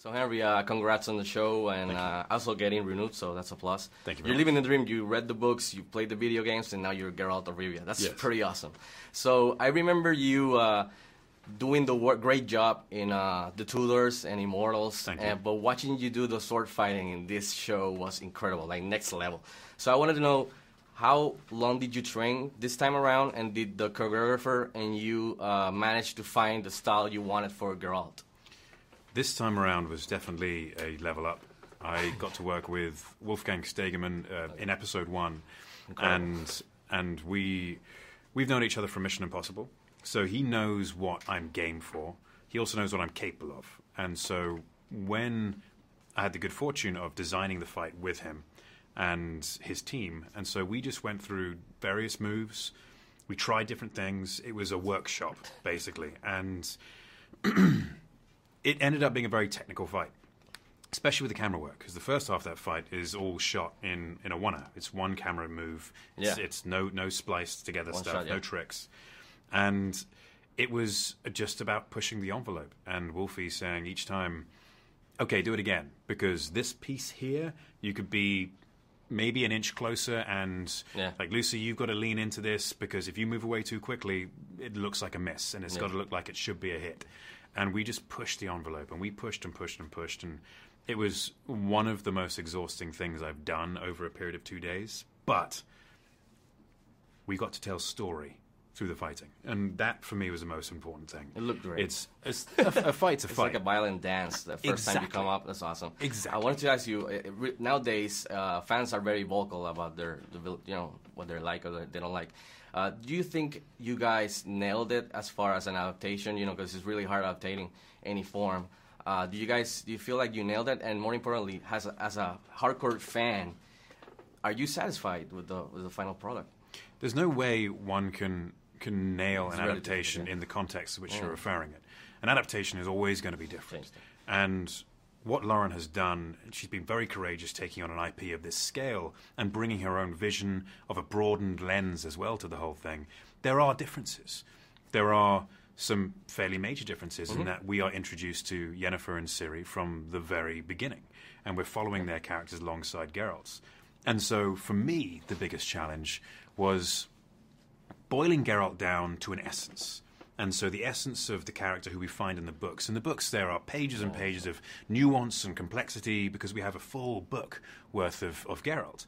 So Henry, uh, congrats on the show and uh, also getting renewed. So that's a plus. Thank you You're very living the dream. You read the books, you played the video games, and now you're Geralt of Rivia. That's Yes. pretty awesome. So I remember you uh, doing the work, great job in uh, the Tudors and Immortals. Thank you. And, but watching you do the sword fighting in this show was incredible, like next level. So I wanted to know. How long did you train this time around, and did the choreographer and you uh, manage to find the style you wanted for Geralt? This time around was definitely a level up. I got to work with Wolfgang Stegemann uh, in episode one, and and we we've known each other from Mission Impossible, so he knows what I'm game for. He also knows what I'm capable of, and so when I had the good fortune of designing the fight with him and his team, and so we just went through various moves. We tried different things. It was a workshop basically, and it ended up being a very technical fight, especially with the camera work. Because the first half of that fight is all shot in, in a one It's one camera move. It's, Yeah. it's no no spliced together One stuff, shot, yeah. no tricks, and it was just about pushing the envelope. And Wolfie saying each time, "Okay, do it again," because this piece here, you could be maybe an inch closer and Yeah. like lucy you've got to lean into this because if you move away too quickly it looks like a miss and it's Yeah. got to look like it should be a hit and we just pushed the envelope and we pushed and pushed and pushed and it was one of the most exhausting things i've done over a period of two days but we got to tell story through the fighting and that for me was the most important thing It looked great. it's, it's a, a fight's a It's fight It's like a violent dance. The first time you come up, that's awesome. Exactly. I wanted to ask you. uh, re- Nowadays, uh, fans are very vocal about their, the, you know, what they like or they don't like. Uh, do you think you guys nailed it as far as an adaptation? You know, because it's really hard adapting any form. Uh, do you guys do you feel like you nailed it? And more importantly, as a, as a hardcore fan, are you satisfied with the with the final product? There's no way one can can nail It's an adaptation yeah. in the context to which Yeah. you're referring it. An adaptation is always going to be different. And what Lauren has done, she's been very courageous taking on an IP of this scale and bringing her own vision of a broadened lens as well to the whole thing. There are differences. There are some fairly major differences Mm-hmm. in that we are introduced to Yennefer and Ciri from the very beginning, and we're following their characters alongside Geralt's. And so, for me, the biggest challenge was boiling Geralt down to an essence. And so the essence of the character who we find in the books. In the books, there are pages and pages of nuance and complexity because we have a full book worth of, of Geralt.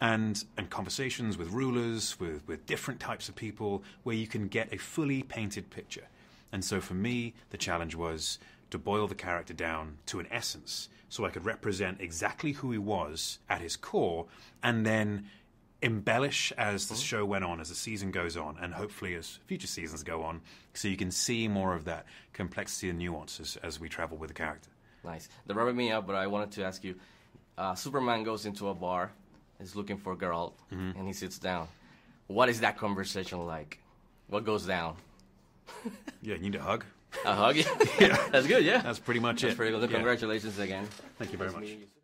And, and conversations with rulers, with, with different types of people, where you can get a fully painted picture. And so for me, the challenge was to boil the character down to an essence so I could represent exactly who he was at his core and then embellish as the show went on, as the season goes on, and hopefully as future seasons go on, so you can see more of that complexity and nuances as we travel with the character. Nice. That wrapped me up, but I wanted to ask you. Uh, Superman goes into a bar, is looking for Geralt, Mm-hmm. and he sits down. What is that conversation like? What goes down? Yeah, you need a hug. A hug? yeah. That's good, yeah. That's pretty much it. That's it. pretty good. Yeah. Congratulations again. Thank you very Nice much.